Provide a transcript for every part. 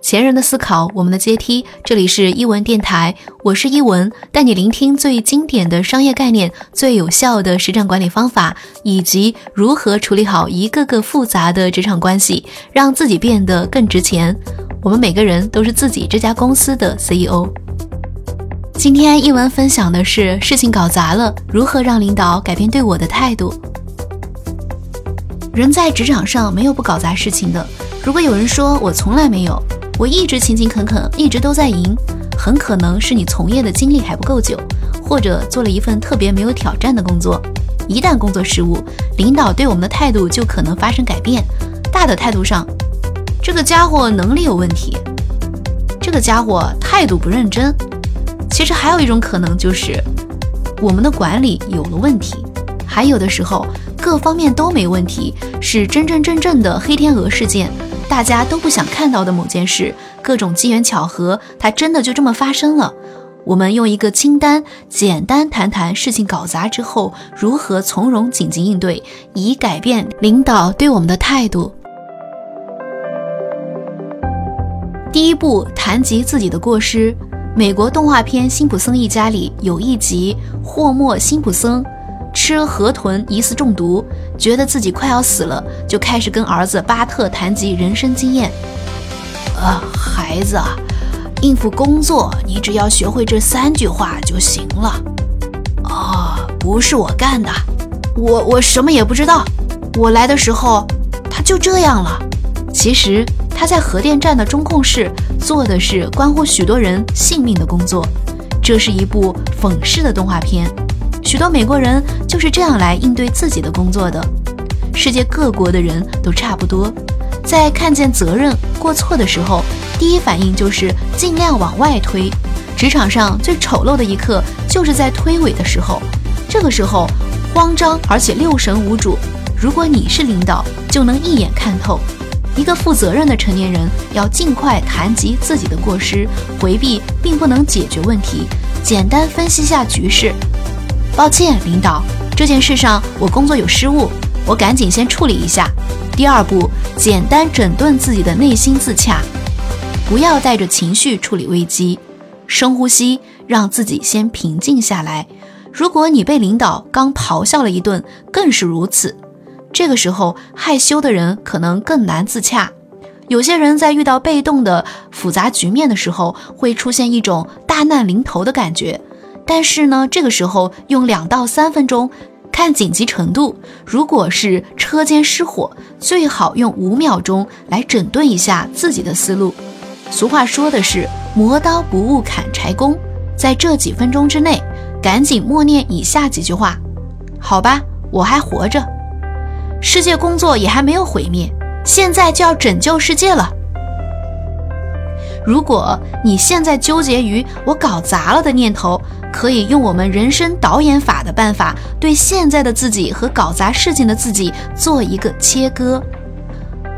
前人的思考，我们的阶梯。这里是一文电台，我是一文，带你聆听最经典的商业概念、最有效的实战管理方法，以及如何处理好一个个复杂的职场关系，让自己变得更值钱。我们每个人都是自己这家公司的 CEO。今天一文分享的是事情搞砸了，如何让领导改变对我的态度。人在职场上没有不搞砸事情的。如果有人说我从来没有。我一直勤勤恳恳，一直都在赢，很可能是你从业的经历还不够久，或者做了一份特别没有挑战的工作。一旦工作失误，领导对我们的态度就可能发生改变。大的态度上，这个家伙能力有问题，这个家伙态度不认真。其实还有一种可能就是，我们的管理有了问题。还有的时候，各方面都没问题，是真真正正的黑天鹅事件。大家都不想看到的某件事，各种机缘巧合，它真的就这么发生了。我们用一个清单，简单谈谈事情搞砸之后如何从容紧急应对，以改变领导对我们的态度。第一步，谈及自己的过失。美国动画片《辛普森一家》里有一集，霍莫·辛普森。吃河豚疑似中毒，觉得自己快要死了，就开始跟儿子巴特谈及人生经验。呃，孩子啊，应付工作，你只要学会这三句话就行了。啊，不是我干的，我我什么也不知道。我来的时候，他就这样了。其实他在核电站的中控室做的是关乎许多人性命的工作。这是一部讽刺的动画片。许多美国人就是这样来应对自己的工作的。世界各国的人都差不多，在看见责任过错的时候，第一反应就是尽量往外推。职场上最丑陋的一刻，就是在推诿的时候。这个时候慌张而且六神无主。如果你是领导，就能一眼看透。一个负责任的成年人要尽快谈及自己的过失，回避并不能解决问题。简单分析下局势。抱歉，领导，这件事上我工作有失误，我赶紧先处理一下。第二步，简单整顿自己的内心自洽，不要带着情绪处理危机，深呼吸，让自己先平静下来。如果你被领导刚咆哮了一顿，更是如此。这个时候，害羞的人可能更难自洽。有些人在遇到被动的复杂局面的时候，会出现一种大难临头的感觉。但是呢，这个时候用两到三分钟看紧急程度。如果是车间失火，最好用五秒钟来整顿一下自己的思路。俗话说的是“磨刀不误砍柴工”，在这几分钟之内，赶紧默念以下几句话：好吧，我还活着，世界工作也还没有毁灭，现在就要拯救世界了。如果你现在纠结于我搞砸了的念头，可以用我们人生导演法的办法，对现在的自己和搞砸事情的自己做一个切割。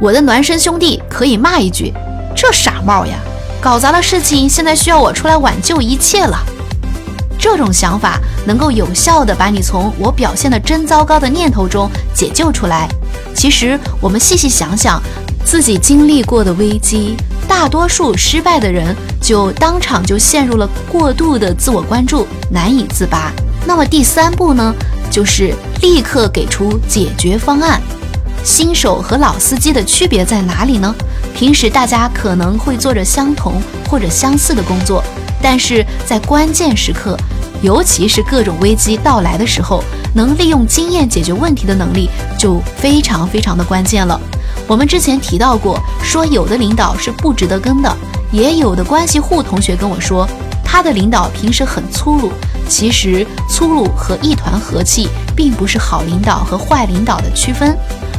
我的孪生兄弟可以骂一句：“这傻帽呀，搞砸了事情，现在需要我出来挽救一切了。”这种想法能够有效的把你从我表现的真糟糕的念头中解救出来。其实我们细细想想，自己经历过的危机。大多数失败的人就当场就陷入了过度的自我关注，难以自拔。那么第三步呢，就是立刻给出解决方案。新手和老司机的区别在哪里呢？平时大家可能会做着相同或者相似的工作，但是在关键时刻，尤其是各种危机到来的时候，能利用经验解决问题的能力就非常非常的关键了。我们之前提到过，说有的领导是不值得跟的，也有的关系户同学跟我说，他的领导平时很粗鲁。其实粗鲁和一团和气，并不是好领导和坏领导的区分。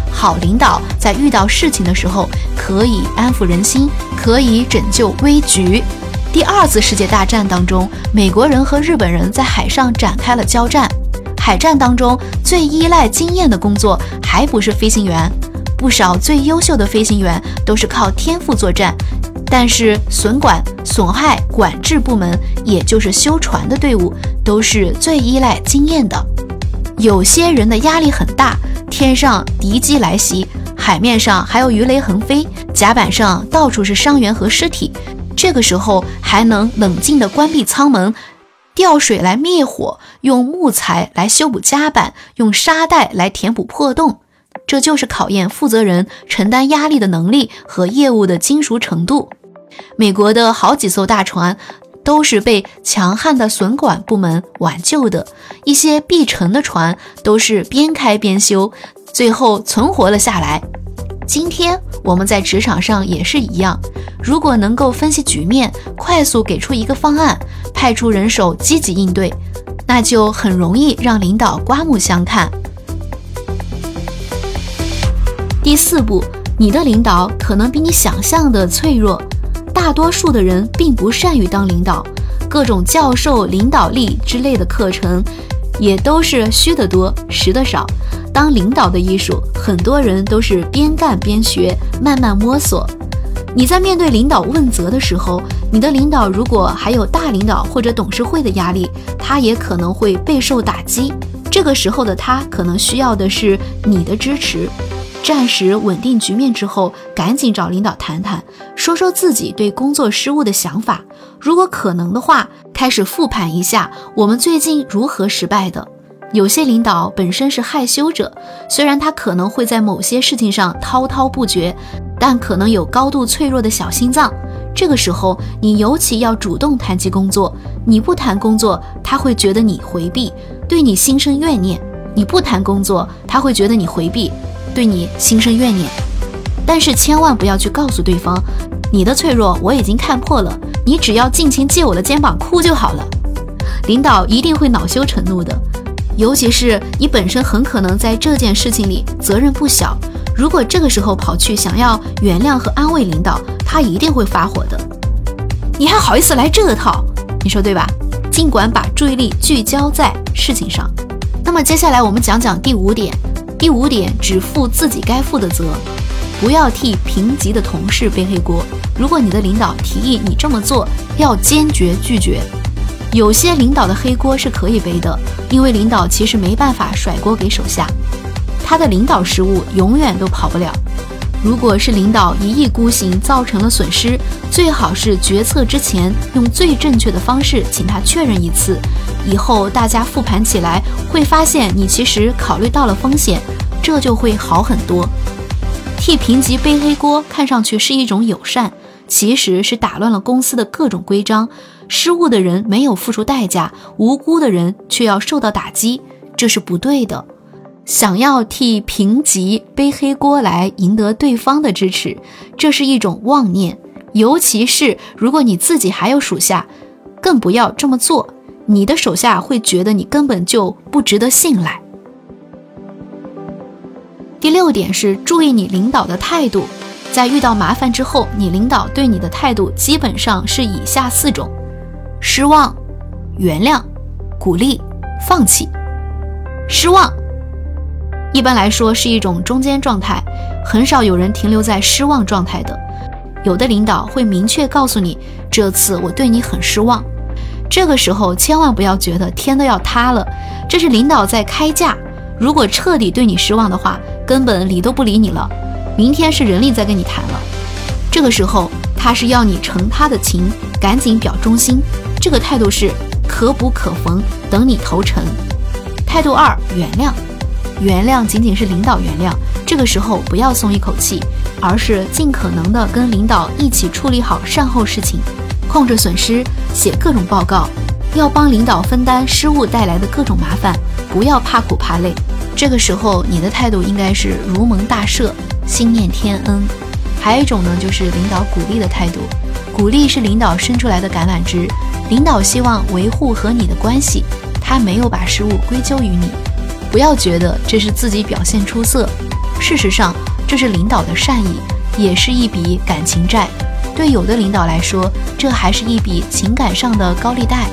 好领导在遇到事情的时候，可以安抚人心，可以拯救危局。第二次世界大战当中，美国人和日本人在海上展开了交战。海战当中最依赖经验的工作，还不是飞行员。不少最优秀的飞行员都是靠天赋作战，但是损管、损害管制部门，也就是修船的队伍，都是最依赖经验的。有些人的压力很大，天上敌机来袭，海面上还有鱼雷横飞，甲板上到处是伤员和尸体。这个时候还能冷静地关闭舱门，吊水来灭火，用木材来修补甲板，用沙袋来填补破洞。这就是考验负责人承担压力的能力和业务的精熟程度。美国的好几艘大船都是被强悍的损管部门挽救的，一些必沉的船都是边开边修，最后存活了下来。今天我们在职场上也是一样，如果能够分析局面，快速给出一个方案，派出人手积极应对，那就很容易让领导刮目相看。第四步，你的领导可能比你想象的脆弱。大多数的人并不善于当领导，各种教授领导力之类的课程，也都是虚的多，实的少。当领导的艺术，很多人都是边干边学，慢慢摸索。你在面对领导问责的时候，你的领导如果还有大领导或者董事会的压力，他也可能会备受打击。这个时候的他，可能需要的是你的支持。暂时稳定局面之后，赶紧找领导谈谈，说说自己对工作失误的想法。如果可能的话，开始复盘一下我们最近如何失败的。有些领导本身是害羞者，虽然他可能会在某些事情上滔滔不绝，但可能有高度脆弱的小心脏。这个时候，你尤其要主动谈及工作。你不谈工作，他会觉得你回避，对你心生怨念；你不谈工作，他会觉得你回避。对你心生怨念，但是千万不要去告诉对方，你的脆弱我已经看破了，你只要尽情借我的肩膀哭就好了。领导一定会恼羞成怒的，尤其是你本身很可能在这件事情里责任不小。如果这个时候跑去想要原谅和安慰领导，他一定会发火的。你还好意思来这套？你说对吧？尽管把注意力聚焦在事情上。那么接下来我们讲讲第五点。第五点，只负自己该负的责，不要替平级的同事背黑锅。如果你的领导提议你这么做，要坚决拒绝。有些领导的黑锅是可以背的，因为领导其实没办法甩锅给手下，他的领导失误永远都跑不了。如果是领导一意孤行造成了损失，最好是决策之前用最正确的方式请他确认一次。以后大家复盘起来，会发现你其实考虑到了风险，这就会好很多。替评级背黑锅，看上去是一种友善，其实是打乱了公司的各种规章。失误的人没有付出代价，无辜的人却要受到打击，这是不对的。想要替评级背黑锅来赢得对方的支持，这是一种妄念。尤其是如果你自己还有属下，更不要这么做。你的手下会觉得你根本就不值得信赖。第六点是注意你领导的态度，在遇到麻烦之后，你领导对你的态度基本上是以下四种：失望、原谅、鼓励、放弃。失望一般来说是一种中间状态，很少有人停留在失望状态的。有的领导会明确告诉你，这次我对你很失望。这个时候千万不要觉得天都要塌了，这是领导在开价。如果彻底对你失望的话，根本理都不理你了。明天是人力在跟你谈了，这个时候他是要你成他的情，赶紧表忠心。这个态度是可补可缝，等你投诚。态度二，原谅。原谅仅仅是领导原谅，这个时候不要松一口气，而是尽可能的跟领导一起处理好善后事情。控制损失，写各种报告，要帮领导分担失误带来的各种麻烦，不要怕苦怕累。这个时候，你的态度应该是如蒙大赦，心念天恩。还有一种呢，就是领导鼓励的态度，鼓励是领导伸出来的橄榄枝，领导希望维护和你的关系，他没有把失误归咎于你。不要觉得这是自己表现出色，事实上这是领导的善意，也是一笔感情债。对有的领导来说，这还是一笔情感上的高利贷，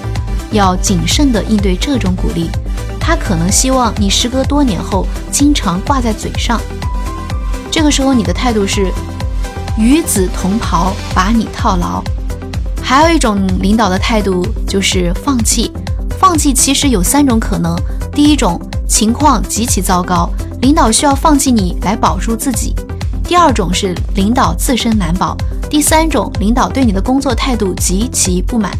要谨慎地应对这种鼓励。他可能希望你时隔多年后经常挂在嘴上，这个时候你的态度是与子同袍，把你套牢。还有一种领导的态度就是放弃，放弃其实有三种可能：第一种情况极其糟糕，领导需要放弃你来保住自己；第二种是领导自身难保；第三种，领导对你的工作态度极其不满。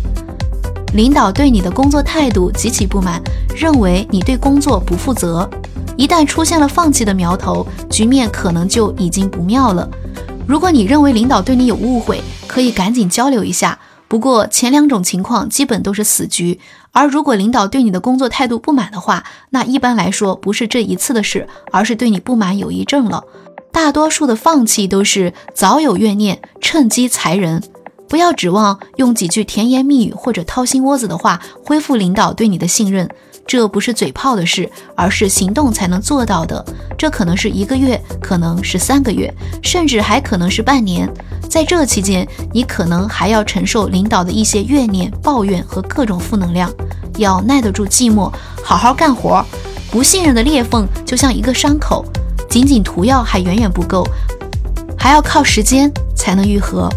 领导对你的工作态度极其不满，认为你对工作不负责。一旦出现了放弃的苗头，局面可能就已经不妙了。如果你认为领导对你有误会，可以赶紧交流一下。不过前两种情况基本都是死局。而如果领导对你的工作态度不满的话，那一般来说不是这一次的事，而是对你不满有一阵了。大多数的放弃都是早有怨念，趁机裁人。不要指望用几句甜言蜜语或者掏心窝子的话恢复领导对你的信任，这不是嘴炮的事，而是行动才能做到的。这可能是一个月，可能是三个月，甚至还可能是半年。在这期间，你可能还要承受领导的一些怨念、抱怨和各种负能量，要耐得住寂寞，好好干活。不信任的裂缝就像一个伤口，仅仅涂药还远远不够，还要靠时间才能愈合。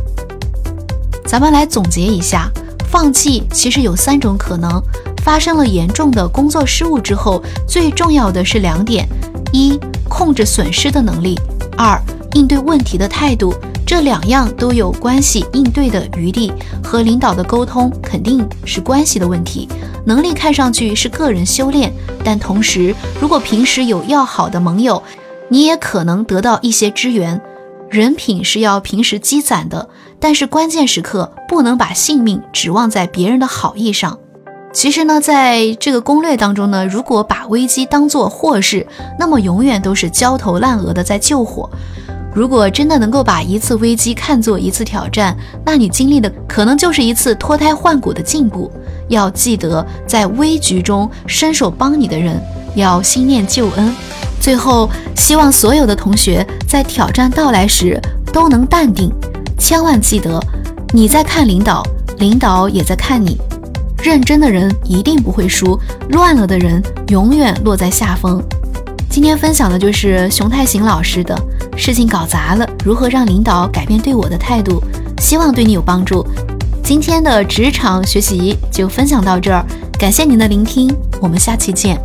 咱们来总结一下，放弃其实有三种可能。发生了严重的工作失误之后，最重要的是两点：一、控制损失的能力；二、应对问题的态度。这两样都有关系，应对的余地和领导的沟通肯定是关系的问题。能力看上去是个人修炼，但同时，如果平时有要好的盟友，你也可能得到一些支援。人品是要平时积攒的，但是关键时刻不能把性命指望在别人的好意上。其实呢，在这个攻略当中呢，如果把危机当作祸事，那么永远都是焦头烂额的在救火。如果真的能够把一次危机看作一次挑战，那你经历的可能就是一次脱胎换骨的进步。要记得，在危局中伸手帮你的人，要心念救恩。最后，希望所有的同学在挑战到来时都能淡定，千万记得，你在看领导，领导也在看你。认真的人一定不会输，乱了的人永远落在下风。今天分享的就是熊太行老师的事情搞砸了，如何让领导改变对我的态度，希望对你有帮助。今天的职场学习就分享到这儿，感谢您的聆听，我们下期见。